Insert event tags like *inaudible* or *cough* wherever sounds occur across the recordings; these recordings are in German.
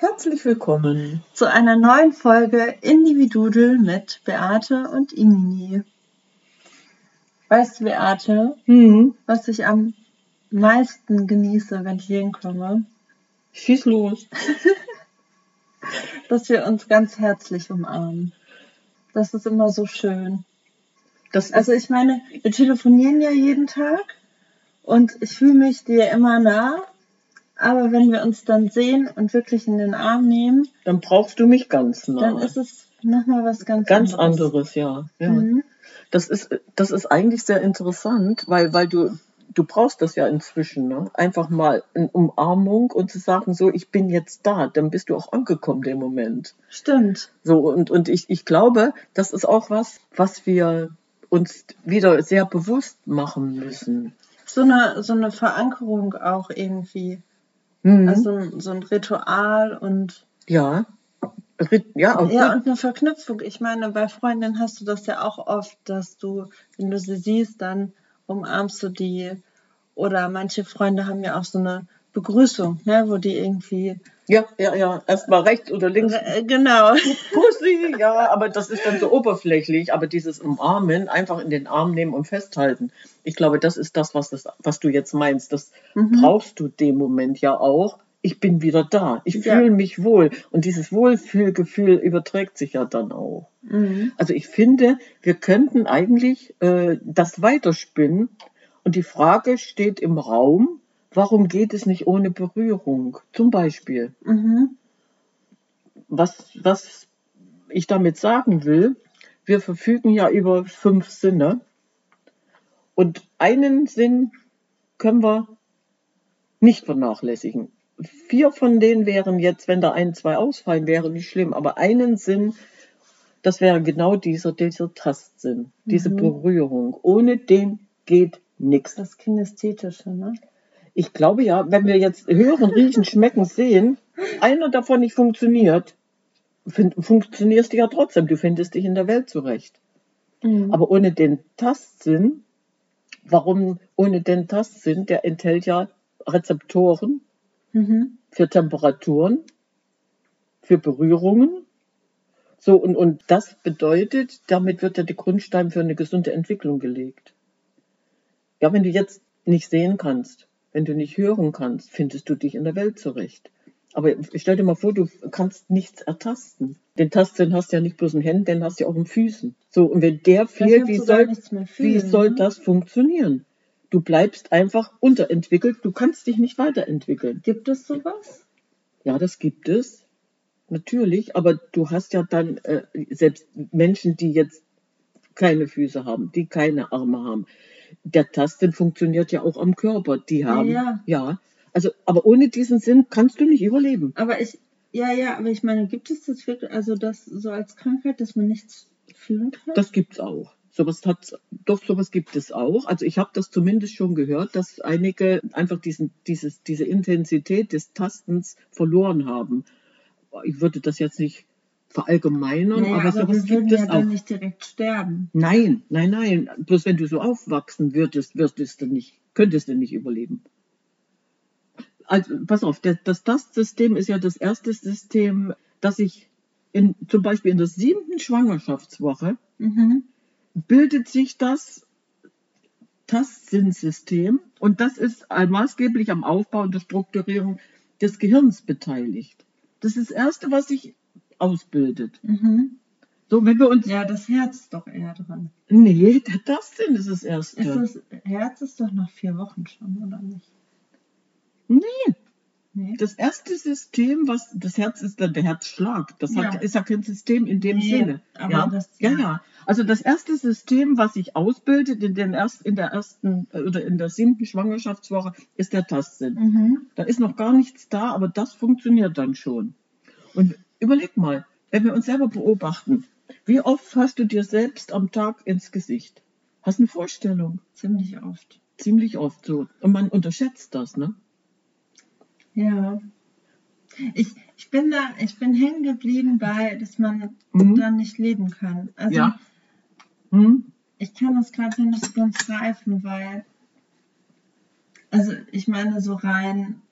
Herzlich willkommen zu einer neuen Folge Individudel mit Beate und Inini. Weißt du, Beate, hm. was ich am meisten genieße, wenn ich hier hinkomme? Schieß los. *laughs* Dass wir uns ganz herzlich umarmen. Das ist immer so schön. Das Also ich meine, wir telefonieren ja jeden Tag und ich fühle mich dir immer nah, aber wenn wir uns dann sehen und wirklich in den Arm nehmen, dann brauchst du mich ganz nah. dann ist es nochmal was ganz, ganz anderes, ja. ja. Mhm. Das ist das ist eigentlich sehr interessant, weil weil du du brauchst das ja inzwischen, ne? Einfach mal eine Umarmung und zu sagen, so, ich bin jetzt da, dann bist du auch angekommen im Moment. Stimmt. So, und, und ich, ich glaube, das ist auch was, was wir uns wieder sehr bewusst machen müssen. So eine, so eine Verankerung auch irgendwie. Mhm. Also ein- so ein Ritual und ja. Ja, auch ja, und eine Verknüpfung. Ich meine, bei Freundinnen hast du das ja auch oft, dass du, wenn du sie siehst, dann umarmst du die. Oder manche Freunde haben ja auch so eine Begrüßung, ne, wo die irgendwie. ja, ja, ja. Erstmal rechts oder links. Äh, genau. *laughs* Pussy, ja, aber das ist dann so oberflächlich. Aber dieses Umarmen, einfach in den Arm nehmen und festhalten. Ich glaube, das ist das, was, das, was du jetzt meinst. Das Mhm. brauchst du dem Moment ja auch. Ich bin wieder da. Ich Ja. fühle mich wohl. Und dieses Wohlfühlgefühl überträgt sich ja dann auch. Mhm. Also ich finde, wir könnten eigentlich äh, das weiterspinnen. Und die Frage steht im Raum, warum geht es nicht ohne Berührung? Zum Beispiel Mhm. was, was ich damit sagen will, wir verfügen ja über fünf Sinne. Und einen Sinn können wir nicht vernachlässigen. Vier von denen wären jetzt, wenn da ein, zwei ausfallen, wäre nicht schlimm. Aber einen Sinn, das wäre genau dieser, dieser Tastsinn, diese Mhm. Berührung. Ohne den geht nichts. Das Kinästhetische, ne? Ich glaube ja, wenn wir jetzt hören, riechen, schmecken, sehen, einer davon nicht funktioniert, fin- funktionierst du ja trotzdem. Du findest dich in der Welt zurecht. Mhm. Aber ohne den Tastsinn, warum ohne den Tastsinn? Der enthält ja Rezeptoren Mhm. für Temperaturen, für Berührungen. So, und, und das bedeutet, damit wird ja der Grundstein für eine gesunde Entwicklung gelegt. Ja, wenn du jetzt nicht sehen kannst, wenn du nicht hören kannst, findest du dich in der Welt zurecht. Aber stell dir mal vor, du kannst nichts ertasten. Den Tastsinn hast du ja nicht bloß in Händen, den hast du ja auch in Füßen. So, und wenn der fehlt, wie soll, wie soll ne? das funktionieren? Du bleibst einfach unterentwickelt, du kannst dich nicht weiterentwickeln. Gibt es sowas? Ja, das gibt es. Natürlich, aber du hast ja dann äh, selbst Menschen, die jetzt keine Füße haben, die keine Arme haben. Der Tasten funktioniert ja auch am Körper. Die haben, ja. ja. Also, aber ohne diesen Sinn kannst du nicht überleben. Aber ich, ja, ja, aber ich meine, gibt es das wirklich, also das so als Krankheit, dass man nichts fühlen kann? Das gibt's auch. Sowas hat, doch sowas gibt es auch. Also ich habe das zumindest schon gehört, dass einige einfach diesen, dieses, diese Intensität des Tastens verloren haben. Ich würde das jetzt nicht verallgemeinern, naja, aber, aber sowas gibt ja es auch. dann nicht direkt sterben. Nein, nein, nein. Bloß wenn du so aufwachsen würdest, würdest du nicht, könntest du nicht überleben. Also, pass auf, das Tastsystem ist ja das erste System, das ich in, zum Beispiel in der siebten Schwangerschaftswoche Mhm. bildet sich das Tastsinnssystem und das ist maßgeblich am Aufbau und der Strukturierung des Gehirns beteiligt. Das ist das Erste, was sich ausbildet. Mhm. So, wenn wir uns. Ja, das Herz ist doch eher dran. Nee, der Tastsinn ist das erste. Ist das Herz ist doch nach vier Wochen schon, oder nicht? nee. Nee. Das erste System, was das Herz ist dann der Herzschlag. Das hat, Ja. ist ja kein System in dem Nee, Sinne. aber ja? das- ja, ja. Also das erste System, was sich ausbildet in, den erst, in der ersten äh, oder in der siebten Schwangerschaftswoche, ist der Tastsinn. Mhm. Da ist noch gar nichts da, aber das funktioniert dann schon. Und überleg mal, wenn wir uns selber beobachten, wie oft hast du dir selbst am Tag ins Gesicht? Hast eine Vorstellung? Ziemlich oft. Ziemlich oft so. Und man unterschätzt das, ne? Ja. Ich, ich bin da, ich bin hängen geblieben bei, dass man Mhm. dann nicht leben kann. Also Ja. Hm? ich kann das gerade nicht so ganz greifen, weil, also ich meine, so rein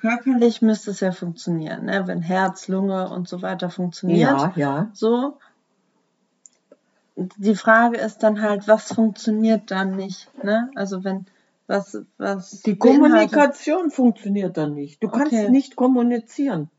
körperlich müsste es ja funktionieren, ne? wenn Herz, Lunge und so weiter funktioniert. Ja, ja. So. Die Frage ist dann halt, was funktioniert dann nicht, ne? Also wenn, was, was Die Kommunikation funktioniert dann nicht. Du kannst Okay. nicht kommunizieren.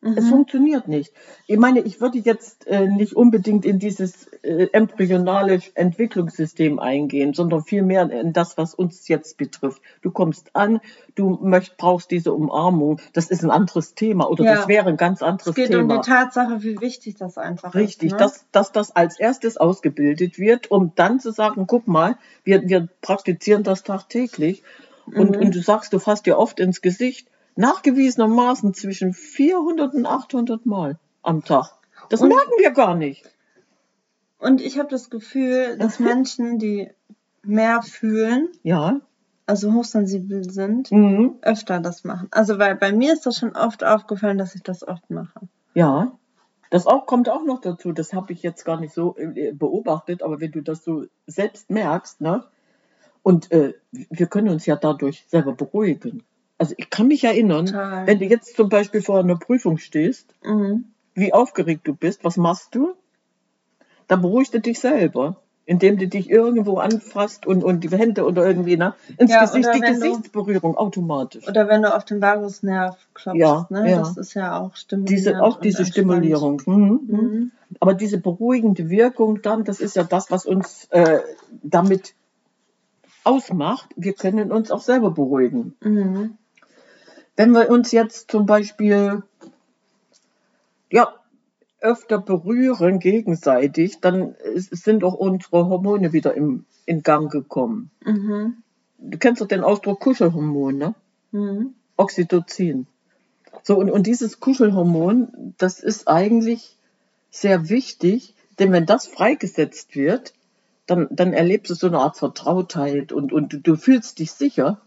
Es Mhm. funktioniert nicht. Ich meine, ich würde jetzt äh, nicht unbedingt in dieses äh, embryonale Entwicklungssystem eingehen, sondern vielmehr in das, was uns jetzt betrifft. Du kommst an, du möcht, brauchst diese Umarmung. Das ist ein anderes Thema oder Ja. das wäre ein ganz Es anderes geht um Thema. die Tatsache, wie wichtig das einfach Richtig, ist. Ne? dass, dass das als erstes ausgebildet wird, um dann zu sagen, guck mal, wir, wir praktizieren das tagtäglich. Und, Mhm. und du sagst, du fasst dir oft ins Gesicht, nachgewiesenermaßen zwischen 400 und 800 Mal am Tag. Das Und- merken wir gar nicht. Und ich habe das Gefühl, dass. *laughs* Menschen, die mehr fühlen, Ja. also hochsensibel sind, Mhm. öfter das machen. Also weil bei mir ist das schon oft aufgefallen, dass ich das oft mache. Ja. Das auch, kommt auch noch dazu. Das habe ich jetzt gar nicht so äh, beobachtet, aber wenn du das so selbst merkst, ne? Und äh, wir können uns ja dadurch selber beruhigen. Also ich kann mich erinnern, Total. wenn du jetzt zum Beispiel vor einer Prüfung stehst, Mhm. wie aufgeregt du bist, was machst du? Dann beruhigst du dich selber, indem du dich irgendwo anfasst und, und die Hände oder irgendwie ne, ins Ja, Gesicht, die wenn du- Gesichtsberührung automatisch. Oder wenn du auf den Vagusnerv klopfst, Ja, ne? ja. Das ist ja auch stimulierend. Diese, auch diese. Stimulierung. Mhm. Mhm. Aber diese beruhigende Wirkung dann, das ist ja das, was uns äh, damit ausmacht. Wir können uns auch selber beruhigen. Mhm. Wenn wir uns jetzt zum Beispiel ja, öfter berühren gegenseitig, dann sind auch unsere Hormone wieder im, in Gang gekommen. Mhm. Du kennst doch den Ausdruck Kuschelhormon, ne? Mhm. Oxytocin. So, und, und dieses Kuschelhormon, das ist eigentlich sehr wichtig, denn wenn das freigesetzt wird, dann, dann erlebst du so eine Art Vertrautheit und, und du, du fühlst dich sicher.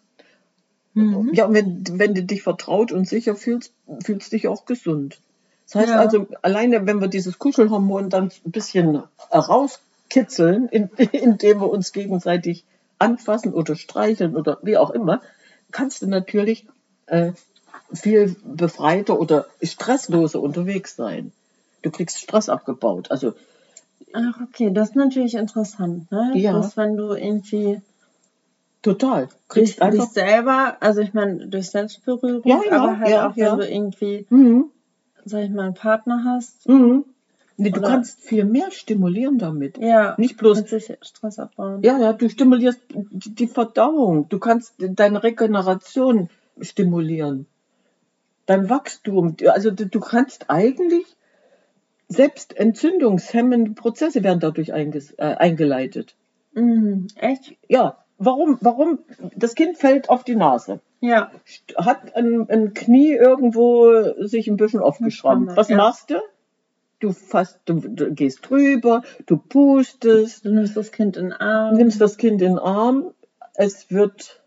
Mhm. Ja, und wenn, wenn du dich vertraut und sicher fühlst, fühlst du dich auch gesund. Das heißt Ja. also, alleine wenn wir dieses Kuschelhormon dann ein bisschen rauskitzeln, in, *laughs* indem wir uns gegenseitig anfassen oder streicheln oder wie auch immer, kannst du natürlich äh, viel befreiter oder stressloser unterwegs sein. Du kriegst Stress abgebaut. Also Ach, okay, das ist natürlich interessant, ne? Ja. Dass wenn du irgendwie total. dich, Kriegst dich einfach. selber, also ich meine, durch Selbstberührung, Ja, ja, aber halt ja, auch wenn du irgendwie, Mhm. sag ich mal, einen Partner hast, Mhm. Nee, du kannst viel mehr stimulieren damit. ja, Nicht bloß Stress abbauen. Ja, ja, du stimulierst die Verdauung. Du kannst deine Regeneration stimulieren. Dein Wachstum. Also du, du kannst eigentlich selbst entzündungshemmende Prozesse werden dadurch einges, äh, eingeleitet. Mhm. Echt? Ja, warum? Warum? Das Kind fällt auf die Nase, Ja. hat ein, ein Knie irgendwo sich ein bisschen aufgeschrammt. Schramme, Was ja. machst du? Du, fasst, du, du gehst drüber, du pustest, Du nimmst das Kind in den Arm. nimmst das Kind in den Arm, es wird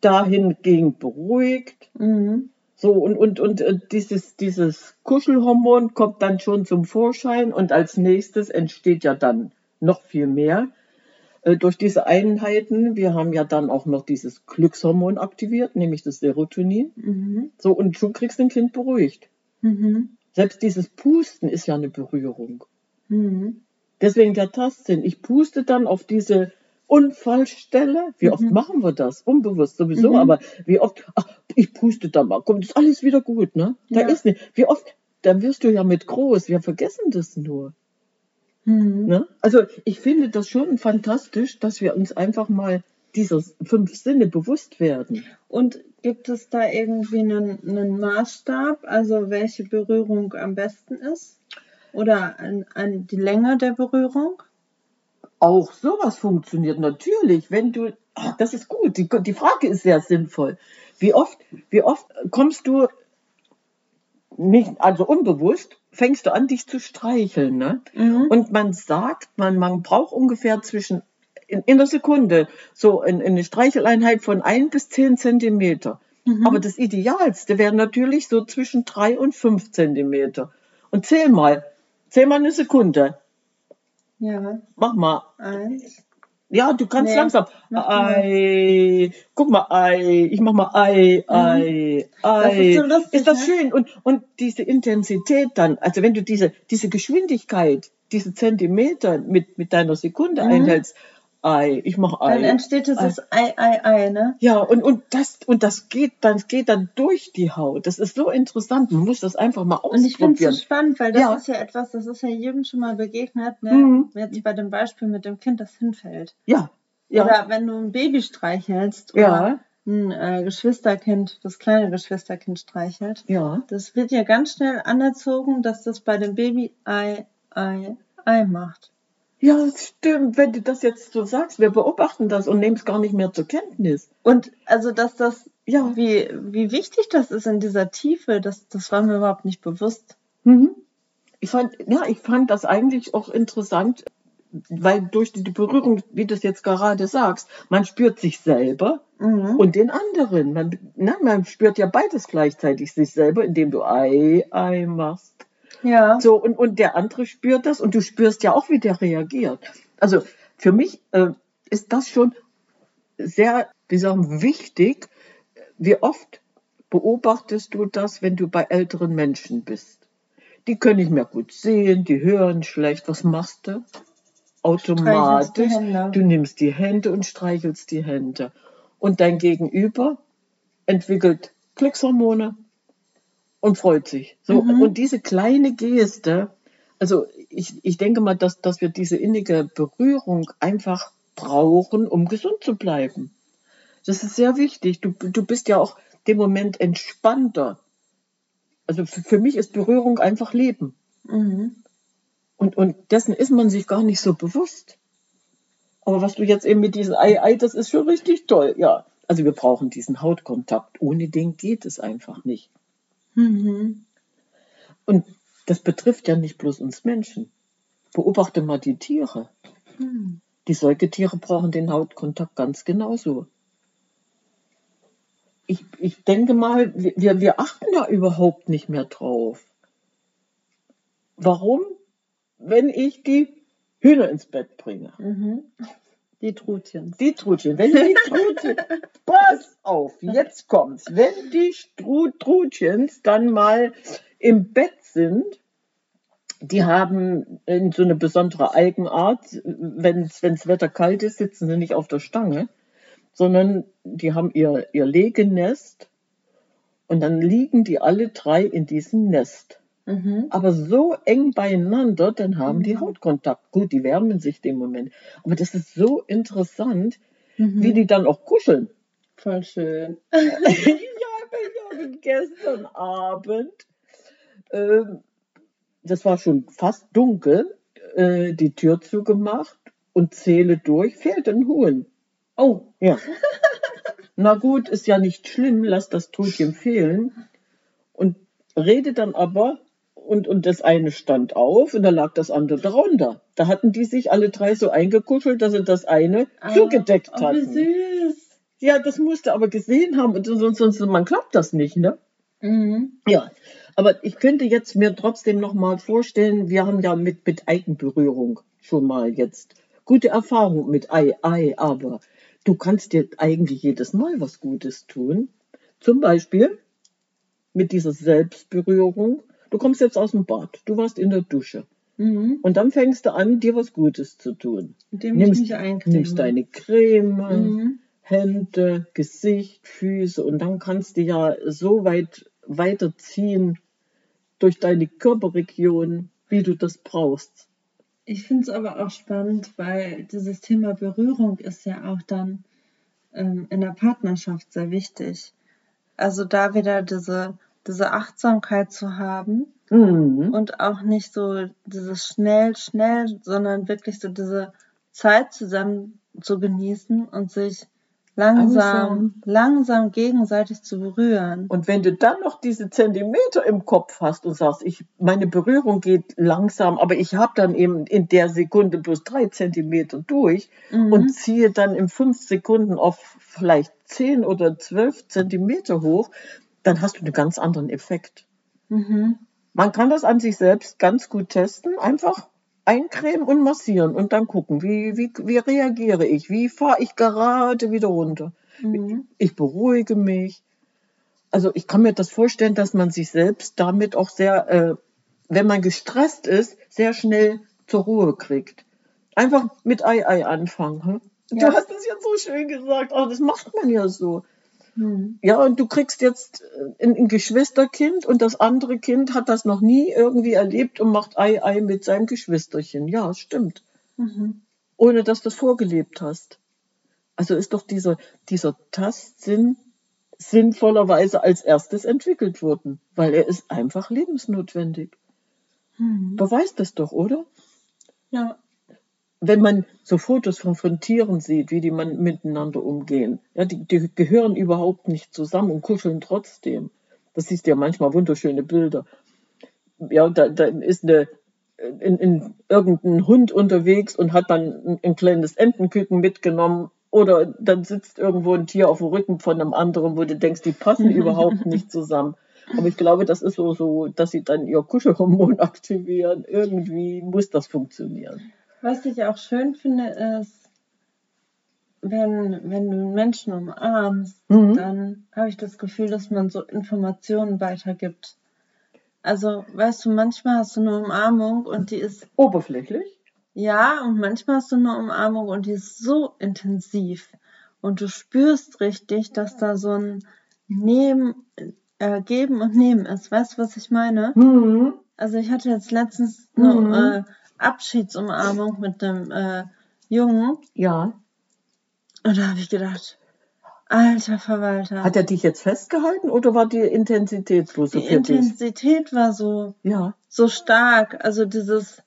dahingehend beruhigt. Mhm. So, und, und, und äh, dieses, dieses Kuschelhormon kommt dann schon zum Vorschein und als nächstes entsteht ja dann noch viel mehr durch diese Einheiten. Wir haben ja dann auch noch dieses Glückshormon aktiviert, nämlich das Serotonin. Mhm. So, und schon kriegst du ein Kind beruhigt. Mhm. Selbst dieses Pusten ist ja eine Berührung. Mhm. Deswegen der Tastsinn. Ich puste dann auf diese Unfallstelle. Wie oft Mhm. machen wir das? Unbewusst sowieso, Mhm. aber wie oft, ach, ich puste da mal, kommt ist alles wieder gut, ne? Da Ja. ist nicht. Wie oft da wirst du ja mit groß. Wir vergessen das nur. Mhm. Ne? Also ich finde das schon fantastisch, dass wir uns einfach mal dieser fünf Sinne bewusst werden. Und gibt es da irgendwie einen, einen Maßstab, also welche Berührung am besten ist? Oder an, an die Länge der Berührung? Auch sowas funktioniert natürlich, wenn du, ah, das ist gut, die, die Frage ist sehr sinnvoll. Wie oft, wie oft kommst du nicht, also unbewusst, fängst du an, dich zu streicheln, ne? Mhm. Und man sagt, man, man braucht ungefähr zwischen, in, in der Sekunde, so in, in eine Streicheleinheit von ein bis zehn Zentimeter. Mhm. Aber das Idealste wäre natürlich so zwischen drei und fünf Zentimeter. Und zähl mal, zähl mal eine Sekunde. Ja, Mach mal. eins. Ja, du kannst Nee, langsam. Ei, guck mal, Ei, ich mach mal Ei, Ei, Ei. Mhm. ist so lustig, Ist das ne? schön? Und, und diese Intensität dann, also wenn du diese, diese Geschwindigkeit, diese Zentimeter mit, mit deiner Sekunde Mhm. einhältst, Ei, ich mach Ei. Dann entsteht dieses Ei, Ei, Ei, ne? Ja, und, und das, und das geht dann, geht dann durch die Haut. Das ist so interessant. Man muss das einfach mal Und ich finde es so ausprobieren. spannend, weil das Ja. ist ja etwas, das ist ja jedem schon mal begegnet, ne? Mhm. Jetzt bei dem Beispiel mit dem Kind, das hinfällt. Ja, ja, Oder wenn du ein Baby streichelst oder ja, ein äh, Geschwisterkind, das kleine Geschwisterkind streichelt. ja. Das wird ja ganz schnell anerzogen, dass das bei dem Baby Ei, Ei, Ei macht. Ja, stimmt. Wenn du das jetzt so sagst, wir beobachten das und nehmen es gar nicht mehr zur Kenntnis. Und also, dass das, Ja. wie, wie wichtig das ist in dieser Tiefe, das, das war mir überhaupt nicht bewusst. Mhm. Ich fand, ja, ich fand das eigentlich auch interessant, weil durch die Berührung, wie du es jetzt gerade sagst, man spürt sich selber Mhm. und den anderen. Man, na, man spürt ja beides gleichzeitig, sich selber, indem du Ei, Ei machst. Ja. So, und, und der andere spürt das und du spürst ja auch, wie der reagiert. Also für mich äh, ist das schon sehr, wie sagen, wichtig. Wie oft beobachtest du das, wenn du bei älteren Menschen bist? Die können nicht mehr gut sehen, die hören schlecht. Was machst du? Automatisch. Du nimmst die Hände und streichelst die Hände. Und dein Gegenüber entwickelt Glückshormone und freut sich. So, Mhm. Und diese kleine Geste, also ich, ich denke mal, dass, dass wir diese innige Berührung einfach brauchen, um gesund zu bleiben. Das ist sehr wichtig. Du, du bist ja auch dem Moment entspannter. Also für, für mich ist Berührung einfach Leben. Mhm. Und, und dessen ist man sich gar nicht so bewusst. Aber was du jetzt eben mit diesem Ei, Ei, das ist schon richtig toll. Ja, also wir brauchen diesen Hautkontakt. Ohne den geht es einfach nicht. Mhm. Und das betrifft ja nicht bloß uns Menschen. Beobachte mal die Tiere. Mhm. Die Säugetiere brauchen den Hautkontakt ganz genauso. Ich, ich denke mal, wir, wir achten da überhaupt nicht mehr drauf. Warum? Wenn ich die Hühner ins Bett bringe. Mhm. Die Trutchen. Die Trutchen, wenn die Trutchen, *laughs* pass auf, jetzt kommt's. Wenn die Stru Trutchens dann mal im Bett sind, die haben in so eine besondere Eigenart, wenn das Wetter kalt ist, sitzen sie nicht auf der Stange, sondern die haben ihr, ihr Legenest und dann liegen die alle drei in diesem Nest. Mhm. Aber so eng beieinander, dann haben die Hautkontakt. Gut, die wärmen sich dem Moment. Aber das ist so interessant, Mhm. wie die dann auch kuscheln. Voll schön. *laughs* *laughs* ja, ich habe gestern Abend, ähm, das war schon fast dunkel, äh, die Tür zugemacht und zähle durch, fehlt ein Huhn. Oh, ja. *laughs* Na gut, ist ja nicht schlimm, lass das Trutchen fehlen. Und rede dann aber, und, und das eine stand auf und da lag das andere darunter. Da hatten die sich alle drei so eingekuschelt, dass sie das eine zugedeckt oh, wie hatten. süß. Ja, das musste aber gesehen haben und sonst, sonst man klappt das nicht, ne? Mhm. Ja, aber ich könnte jetzt mir trotzdem noch mal vorstellen, wir haben ja mit, mit Eigenberührung schon mal jetzt gute Erfahrung mit Ei, Ei, aber du kannst dir eigentlich jedes Mal was Gutes tun. Zum Beispiel mit dieser Selbstberührung. Du kommst jetzt aus dem Bad, du warst in der Dusche Mhm. und dann fängst du an, dir was Gutes zu tun. Indem Nimmst- ich mich eincreme. Nimmst deine Creme, Mhm. Hände, Gesicht, Füße und dann kannst du ja so weit weiterziehen durch deine Körperregion, wie du das brauchst. Ich finde es aber auch spannend, weil dieses Thema Berührung ist ja auch dann ähm, in der Partnerschaft sehr wichtig. Also da wieder diese, diese Achtsamkeit zu haben Mhm. und auch nicht so dieses schnell, schnell, sondern wirklich so diese Zeit zusammen zu genießen und sich langsam, Langsam. langsam gegenseitig zu berühren. Und wenn du dann noch diese Zentimeter im Kopf hast und sagst, ich, meine Berührung geht langsam, aber ich habe dann eben in der Sekunde bloß drei Zentimeter durch Mhm. und ziehe dann in fünf Sekunden auf vielleicht zehn oder zwölf Zentimeter hoch, dann hast du einen ganz anderen Effekt. Mhm. Man kann das an sich selbst ganz gut testen, einfach eincremen und massieren und dann gucken, wie, wie, wie reagiere ich, wie fahre ich gerade wieder runter. Mhm. Ich beruhige mich. Also ich kann mir das vorstellen, dass man sich selbst damit auch sehr, äh, wenn man gestresst ist, sehr schnell zur Ruhe kriegt. Einfach mit Ei Ei anfangen. Hm? Ja. Du hast es jetzt so schön gesagt, oh, das macht man ja so. Mhm. Ja, und du kriegst jetzt äh, ein, ein Geschwisterkind und das andere Kind hat das noch nie irgendwie erlebt und macht Ei Ei mit seinem Geschwisterchen. Ja, stimmt. Mhm. Ohne dass du es vorgelebt hast. Also ist doch dieser, dieser Tastsinn sinnvollerweise als erstes entwickelt worden, weil er ist einfach lebensnotwendig. Mhm. Beweist das doch, oder? Ja. Wenn man so Fotos von, Tieren sieht, wie die man miteinander umgehen, ja, die, die gehören überhaupt nicht zusammen und kuscheln trotzdem. Das siehst du ja manchmal wunderschöne Bilder. Ja, da, da ist eine, in, in irgendein Hund unterwegs und hat dann ein, ein kleines Entenküken mitgenommen. Oder dann sitzt irgendwo ein Tier auf dem Rücken von einem anderen, wo du denkst, die passen *laughs* überhaupt nicht zusammen. Aber ich glaube, das ist so, so, dass sie dann ihr Kuschelhormon *laughs* aktivieren. Irgendwie muss das funktionieren. Was ich auch schön finde, ist, wenn, wenn du einen Menschen umarmst, Mhm. dann habe ich das Gefühl, dass man so Informationen weitergibt. Also, weißt du, manchmal hast du eine Umarmung und die ist, Oberflächlich? ja, und manchmal hast du eine Umarmung und die ist so intensiv. Und du spürst richtig, dass da so ein Nehmen, äh, Geben und Nehmen ist. Weißt du, was ich meine? Mhm. Also ich hatte jetzt letztens eine Mhm. äh, Abschiedsumarmung mit einem äh, Jungen Ja. und da habe ich gedacht, alter Verwalter, Hat er dich jetzt festgehalten oder war die Intensität so die? Intensität war so Ja. so stark, also dieses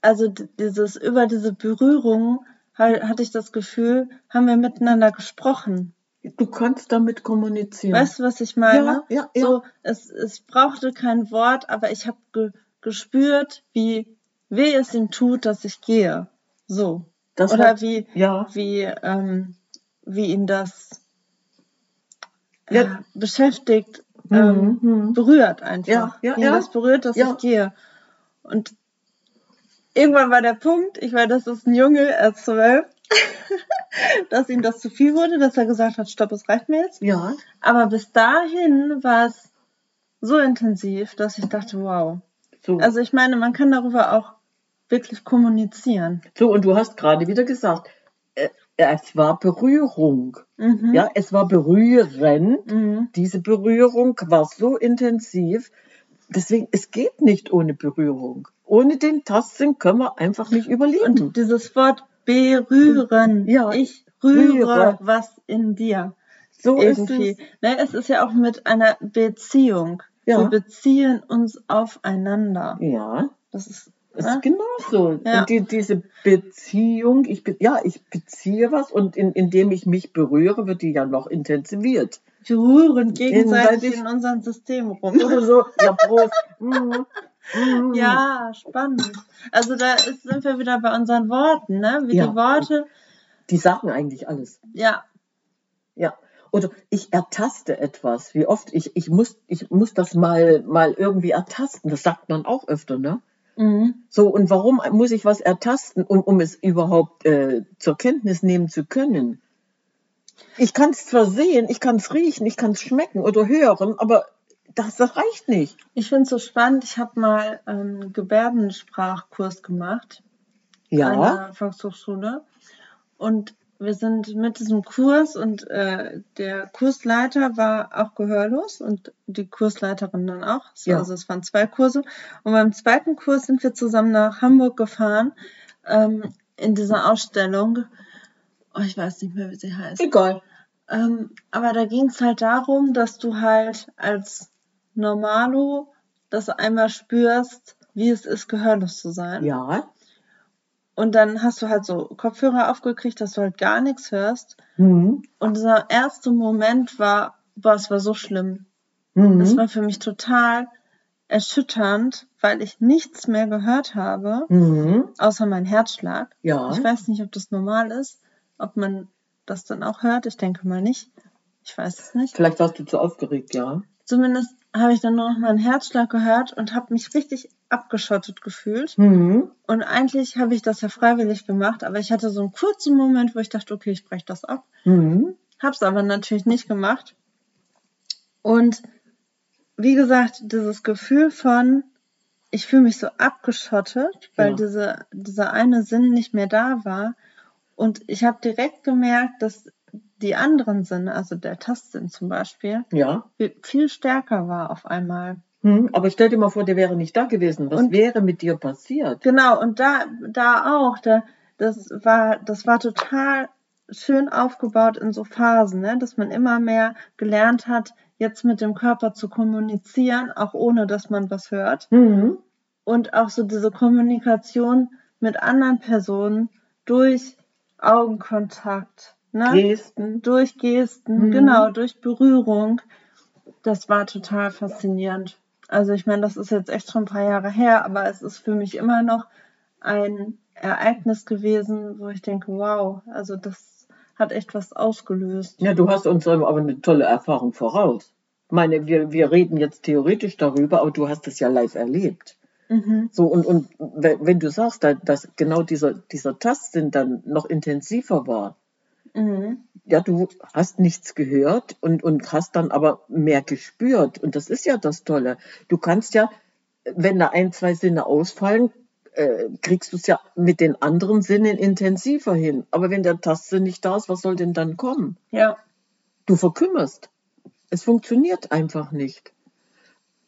also dieses über diese Berührung ha- hatte ich das Gefühl, haben wir miteinander gesprochen. Du kannst damit kommunizieren. Weißt du, was ich meine? Ja, ja, ja. So, es, es brauchte kein Wort, aber ich habe gespürt, wie weh es ihm tut, dass ich gehe. So. Das Oder hat- wie, ja. wie, ähm, wie ihn das Ja. äh, beschäftigt, Mhm, ähm, mhm. berührt einfach. Ja, ja, wie ihn ja. das berührt, dass Ja. ich gehe. Und irgendwann war der Punkt, ich weiß, das ist ein Junge, er ist zwölf, *laughs* dass ihm das zu viel wurde, dass er gesagt hat, stopp, es reicht mir jetzt. Ja. Aber bis dahin war es so intensiv, dass ich dachte, wow. So. Also ich meine, man kann darüber auch wirklich kommunizieren. so, und du hast gerade wieder gesagt, äh, es war Berührung. Mhm. Ja, es war berührend. Mhm. Diese Berührung war so intensiv. Deswegen, es geht nicht ohne Berührung. Ohne den Tastsinn können wir einfach nicht überleben. Und dieses Wort berühren. Ja, Ich rühre rühre. was in dir. so Irgendwie. ist es. Ne, es ist ja auch mit einer Beziehung. Ja. Wir beziehen uns aufeinander. Ja, Das ist, ne? ist genauso. Ja. Und die, diese Beziehung, ich, be- ja, ich beziehe was und in, indem ich mich berühre, wird die ja noch intensiviert. wir rühren gegenseitig Gegenseitig. in unserem System rum. Oder so, ja, Prost. *laughs* Mhm. Mhm. Ja, spannend. Also da ist, sind wir wieder bei unseren Worten, ne? Wie Ja. die Worte, Die sagen eigentlich alles. ja, Ja. Oder ich ertaste etwas. Wie oft ich, ich muss, ich muss das mal, mal irgendwie ertasten. Das sagt man auch öfter, ne? mhm. So, und warum muss ich was ertasten, um, um es überhaupt äh, zur Kenntnis nehmen zu können? Ich kann es zwar sehen, ich kann es riechen, ich kann es schmecken oder hören, aber das, das reicht nicht. Ich finde es so spannend. Ich habe mal einen Gebärdensprachkurs gemacht an Ja, der Volkshochschule. Und wir sind mit diesem Kurs und äh, der Kursleiter war auch gehörlos und die Kursleiterin dann auch. So, Ja. Also es waren zwei Kurse. Und beim zweiten Kurs sind wir zusammen nach Hamburg gefahren ähm, in dieser Ausstellung. Oh, ich weiß nicht mehr, wie sie heißt. Egal. Ähm, aber da ging es halt darum, dass du halt als Normalo das einmal spürst, wie es ist, gehörlos zu sein. Ja. Und dann hast du halt so Kopfhörer aufgekriegt, dass du halt gar nichts hörst. Mhm. Und dieser erste Moment war, boah, es war so schlimm. Mhm. Es war für mich total erschütternd, weil ich nichts mehr gehört habe, Mhm. außer mein Herzschlag. Ja. Ich weiß nicht, ob das normal ist, ob man das dann auch hört. Ich denke mal nicht. Ich weiß es nicht. Vielleicht warst du zu aufgeregt, ja. Zumindest habe ich dann nur noch meinen Herzschlag gehört und habe mich richtig abgeschottet gefühlt. Mhm. Und eigentlich habe ich das ja freiwillig gemacht, aber ich hatte so einen kurzen Moment, wo ich dachte, okay, ich breche das ab. Mhm. Hab's aber natürlich nicht gemacht. Und wie gesagt, dieses Gefühl von, ich fühle mich so abgeschottet, weil Ja. diese, dieser eine Sinn nicht mehr da war. Und ich habe direkt gemerkt, dass die anderen Sinne, also der Tastsinn zum Beispiel, Ja. viel stärker war auf einmal. Mhm. Aber stell dir mal vor, der wäre nicht da gewesen. Was Und- wäre mit dir passiert? Genau, und da, da auch, da, das war, das war total schön aufgebaut in so Phasen, ne? dass man immer mehr gelernt hat, jetzt mit dem Körper zu kommunizieren, auch ohne dass man was hört. Mhm. Und auch so diese Kommunikation mit anderen Personen durch Augenkontakt, ne? Gesten. durch Gesten, Mhm. genau, durch Berührung. Das war total faszinierend. Also ich meine, das ist jetzt echt schon ein paar Jahre her, aber es ist für mich immer noch ein Ereignis gewesen, wo ich denke, wow, also das hat echt was ausgelöst. Ja, du hast uns aber eine tolle Erfahrung voraus. Ich meine, wir, wir reden jetzt theoretisch darüber, aber du hast es ja live erlebt. Mhm. So, und, und wenn du sagst, da- dass genau dieser, dieser Tastsinn dann noch intensiver war, Mhm. Ja, du hast nichts gehört und, und hast dann aber mehr gespürt. Und das ist ja das Tolle. Du kannst ja, wenn da ein, zwei Sinne ausfallen, äh, kriegst du es ja mit den anderen Sinnen intensiver hin. Aber wenn der Tastsinn nicht da ist, was soll denn dann kommen? Ja, Du verkümmerst. Es funktioniert einfach nicht.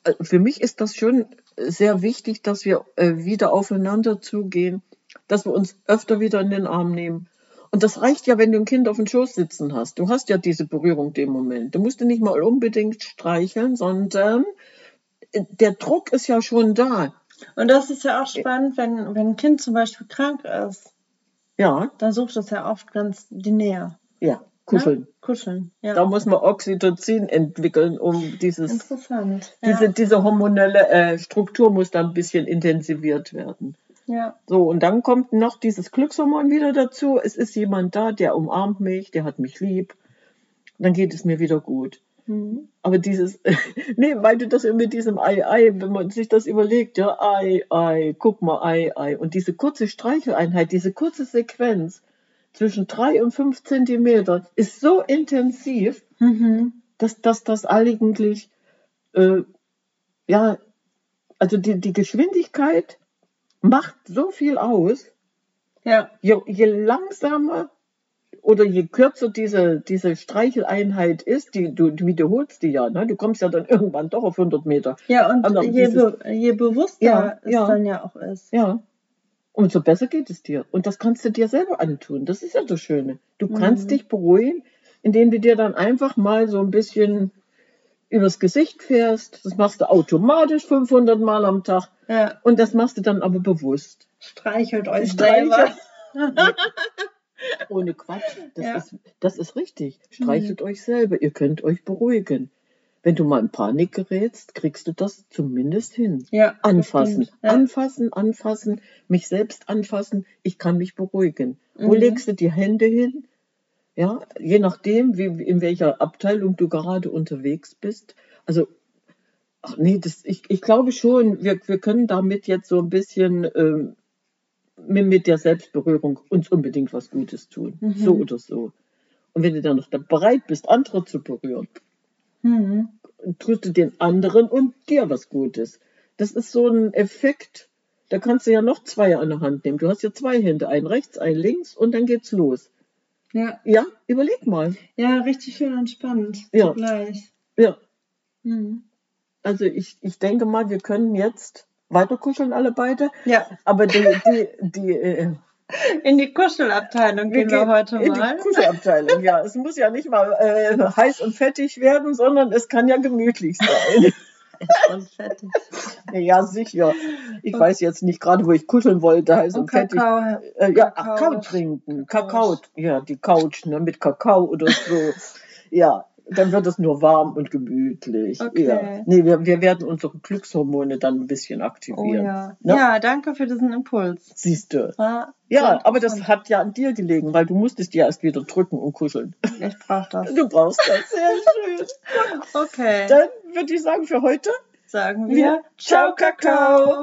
Äh, Für mich ist das schon sehr wichtig, dass wir äh, wieder aufeinander zugehen, dass wir uns öfter wieder in den Arm nehmen. Und das reicht ja, wenn du ein Kind auf dem Schoß sitzen hast. Du hast ja diese Berührung dem Moment. Du musst ihn nicht mal unbedingt streicheln, sondern äh, der Druck ist ja schon da. und das ist ja auch spannend, wenn, wenn ein Kind zum Beispiel krank ist, Ja, dann sucht es ja oft ganz die Nähe. ja, kuscheln. Ne? Kuscheln, ja. Da muss man Oxytocin entwickeln, um dieses Interessant. Diese, Ja. diese hormonelle äh, Struktur muss da ein bisschen intensiviert werden. Ja. So, und dann kommt noch dieses Glückshormon wieder dazu. Es ist jemand da, der umarmt mich, der hat mich lieb. Dann geht es mir wieder gut. Mhm. Aber dieses, *laughs* nee, weil du das mit diesem Ei, Ei, wenn man sich das überlegt, ja, Ei, Ei, guck mal, Ei, Ei. Und diese kurze Streicheleinheit, diese kurze Sequenz zwischen drei und fünf Zentimeter ist so intensiv, Mhm. dass, dass das eigentlich, äh, ja, also die, die Geschwindigkeit macht so viel aus. Ja. Je, je langsamer oder je kürzer diese, diese Streicheleinheit ist, die, du, du wiederholst die ja, ne? du kommst ja dann irgendwann doch auf 100 Meter. Ja, und Aber je, dieses- be je bewusster Ja, es ja. dann ja auch ist. Ja. Umso besser geht es dir. Und das kannst du dir selber antun. Das ist ja das Schöne. Du kannst Mhm. dich beruhigen, indem du dir dann einfach mal so ein bisschen übers Gesicht fährst. Das machst du automatisch 500 Mal am Tag. Ja. Und das machst du dann aber bewusst. Streichelt euch Streichelt- selber. *laughs* Ohne Quatsch. Das, Ja. ist, das ist richtig. Streichelt euch selber. Ihr könnt euch beruhigen. Wenn du mal in Panik gerätst, kriegst du das zumindest hin. Ja. Anfassen. Ja. anfassen, anfassen, mich selbst anfassen. Ich kann mich beruhigen. Wo Mhm. legst du die Hände hin? Ja, je nachdem, wie, in welcher Abteilung du gerade unterwegs bist. Also, ach nee, das, ich, ich glaube schon, wir, wir können damit jetzt so ein bisschen ähm, mit, mit der Selbstberührung uns unbedingt was Gutes tun. Mhm. So oder so. Und wenn du dann noch da bereit bist, andere zu berühren, Mhm. tust du den anderen und dir was Gutes. Das ist so ein Effekt, da kannst du ja noch zwei an der Hand nehmen. Du hast ja zwei Hände, ein rechts, ein links und dann geht's los. Ja. Ja, überleg mal. Ja, richtig schön entspannt. Ja. Zugleich. Ja. Mhm. Also ich, ich denke mal, wir können jetzt weiter kuscheln, alle beide. Ja. Aber die, die, die, äh, In die Kuschelabteilung gehen wir gehen heute in mal. die Kuschelabteilung. Ja, es muss ja nicht mal äh, heiß und fettig werden, sondern es kann ja gemütlich sein. *laughs* Und fertig. *laughs* ja, sicher. Ich weiß jetzt nicht gerade, wo ich kuscheln wollte, heiß und, Und fettig. Kakao. Äh, ja, Kakao. Kakao trinken. Kakao. Kakao, ja, die Couch, ne, mit Kakao oder so. *laughs* ja, dann wird es nur warm und gemütlich. Okay. Ja. Nee, wir, wir werden unsere Glückshormone dann ein bisschen Oh aktivieren. ja. Ne? Ja, danke für diesen Impuls. Siehst du. Ja, sehr aber das hat ja an dir gelegen, weil du musstest ja erst wieder drücken und kuscheln. Ich brauch das. Du brauchst das. Sehr schön. Okay. Dann würde ich sagen, für heute sagen Ja. wir Ciao, Kakao.